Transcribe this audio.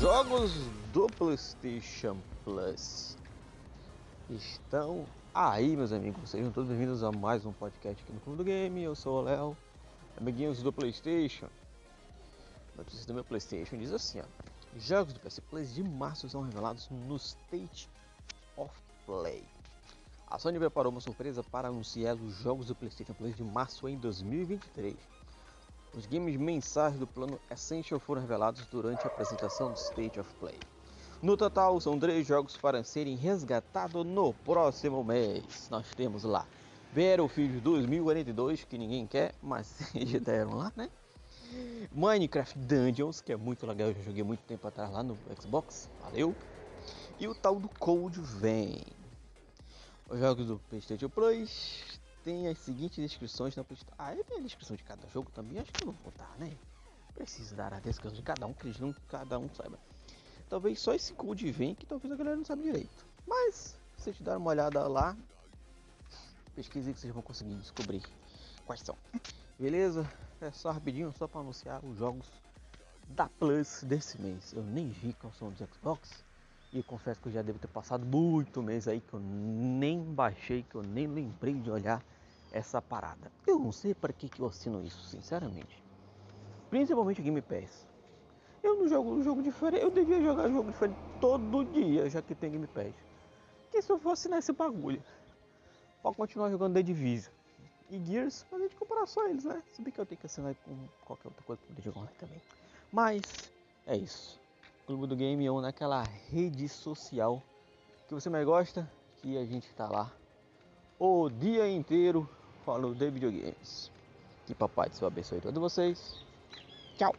jogos do PlayStation Plus estão aí, meus amigos. Sejam todos bem-vindos a mais um podcast aqui no Clube do Game. Eu sou o Léo, amiguinhos do PlayStation. Notícia do meu PlayStation diz assim: ó, jogos do PS Plus de março são revelados no State of Play. A Sony preparou uma surpresa para anunciar os jogos do PlayStation Plus de março em 2023. Os games mensais do plano Essential foram revelados durante a apresentação do State of Play. No total, são três jogos para serem resgatados no próximo mês. Nós temos lá Battlefield 2042, que ninguém quer, mas já deram lá, né? Minecraft Dungeons, que é muito legal, eu já joguei muito tempo atrás lá no Xbox, valeu. E o tal do Code Vein. Os jogos do PlayStation Plus tem as seguintes descrições na PlayStation. Ah, tem a descrição de cada jogo também, acho que eu não vou botar, né? Preciso dar a descrição de cada um, que eles não, cada um saiba. Talvez só esse code vem que talvez a galera não saiba direito. Mas, se vocês darem uma olhada lá, pesquise que vocês vão conseguir descobrir quais são. Beleza? É só rapidinho, só para anunciar os jogos da Plus desse mês. Eu nem vi qual são dos Xbox. E confesso que eu já devo ter passado muito mês aí que eu nem baixei, que eu nem lembrei de olhar essa parada. Eu não sei para que, que eu assino isso, sinceramente. Principalmente Game Pass. Eu não jogo um jogo diferente, eu devia jogar jogo diferente todo dia, já que tem Game Pass. Que se eu for assinar esse bagulho, para continuar jogando The Division e Gears, a gente comparar só eles, né? Se bem que eu tenho que assinar com qualquer outra coisa para poder jogar também. Mas é isso. Clube do Game ou naquela rede social que você mais gosta, que a gente tá lá o dia inteiro falando de videogames. Que papai do céu abençoe todos vocês. Tchau!